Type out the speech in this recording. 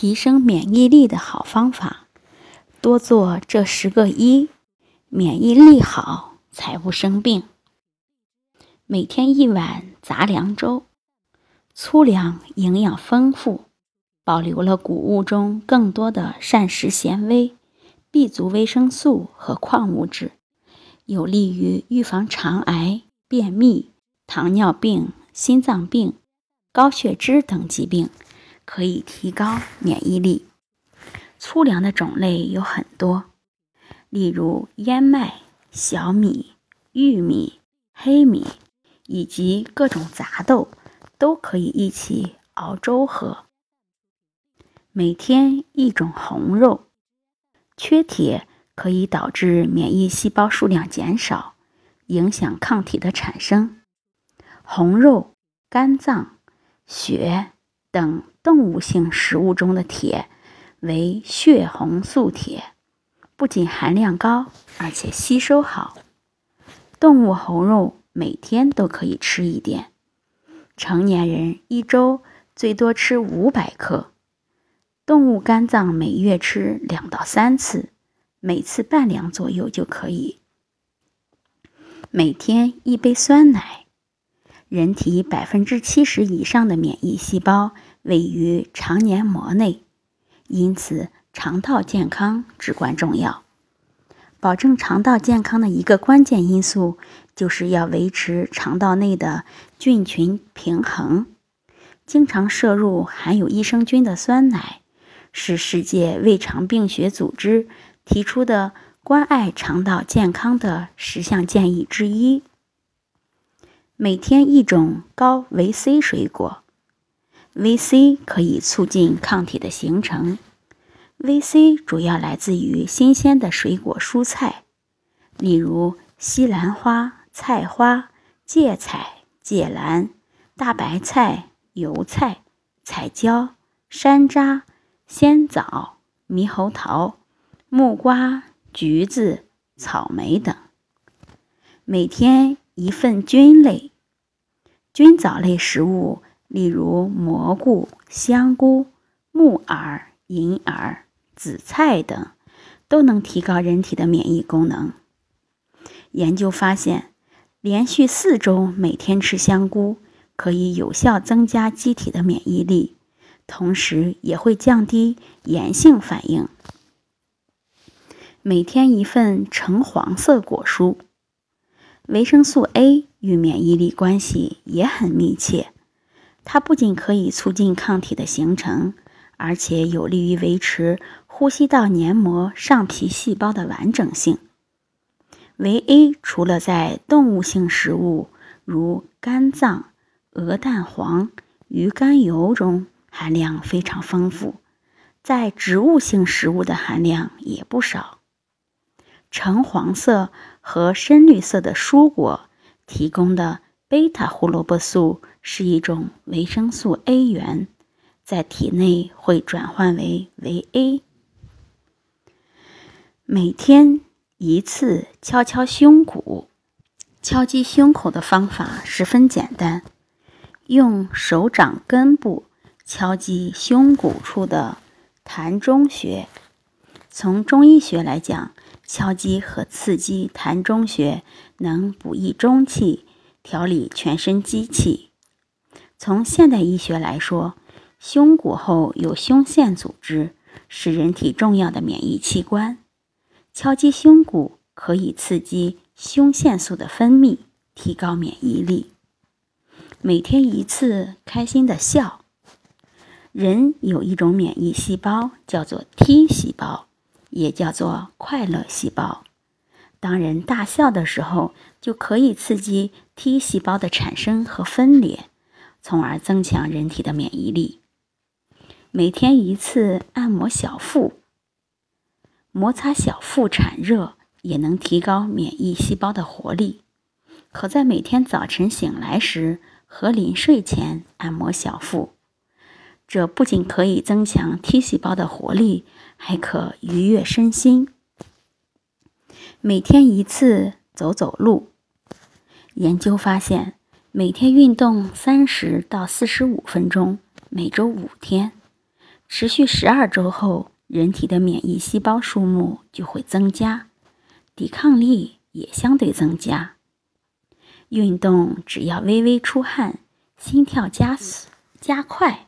提升免疫力的好方法，多做这十个一，免疫力好才不生病。每天一碗杂粮粥，粗粮营养丰富，保留了谷物中更多的膳食纤维、B 族维生素和矿物质，有利于预防肠癌、便秘、糖尿病、心脏病、高血脂等疾病。可以提高免疫力。粗粮的种类有很多，例如燕麦、小米、玉米、黑米以及各种杂豆，都可以一起熬粥喝。每天一种红肉，缺铁可以导致免疫细胞数量减少，影响抗体的产生。红肉、肝脏、血。等动物性食物中的铁为血红素铁，不仅含量高，而且吸收好。动物红肉每天都可以吃一点，成年人一周最多吃五百克。动物肝脏每月吃两到三次，每次半两左右就可以。每天一杯酸奶。人体百分之七十以上的免疫细胞位于肠黏膜内，因此肠道健康至关重要。保证肠道健康的一个关键因素，就是要维持肠道内的菌群平衡。经常摄入含有益生菌的酸奶，是世界胃肠病学组织提出的关爱肠道健康的十项建议之一。每天一种高维 C 水果，维 C 可以促进抗体的形成。维 C 主要来自于新鲜的水果蔬菜，例如西兰花、菜花、芥菜、芥蓝、大白菜、油菜、彩椒、山楂、鲜枣、猕猴桃、木瓜、橘子、草莓等。每天。一份菌类、菌藻类食物，例如蘑菇、香菇、木耳、银耳、紫菜等，都能提高人体的免疫功能。研究发现，连续四周每天吃香菇，可以有效增加机体的免疫力，同时也会降低炎性反应。每天一份橙黄色果蔬。维生素 A 与免疫力关系也很密切，它不仅可以促进抗体的形成，而且有利于维持呼吸道黏膜上皮细胞的完整性。维 A 除了在动物性食物如肝脏、鹅蛋黄、鱼肝油中含量非常丰富，在植物性食物的含量也不少。橙黄色和深绿色的蔬果提供的贝塔胡萝卜素是一种维生素 A 源，在体内会转换为维 A。每天一次敲敲胸骨，敲击胸口的方法十分简单，用手掌根部敲击胸骨处的膻中穴。从中医学来讲，敲击和刺激膻中穴能补益中气，调理全身机气。从现代医学来说，胸骨后有胸腺组织，是人体重要的免疫器官。敲击胸骨可以刺激胸腺素的分泌，提高免疫力。每天一次，开心的笑。人有一种免疫细胞，叫做 T 细胞。也叫做快乐细胞。当人大笑的时候，就可以刺激 T 细胞的产生和分裂，从而增强人体的免疫力。每天一次按摩小腹，摩擦小腹产热也能提高免疫细胞的活力。可在每天早晨醒来时和临睡前按摩小腹，这不仅可以增强 T 细胞的活力，还可愉悦身心。每天一次走走路。研究发现，每天运动三十到四十五分钟，每周五天，持续十二周后，人体的免疫细胞数目就会增加，抵抗力也相对增加。运动只要微微出汗，心跳加速加快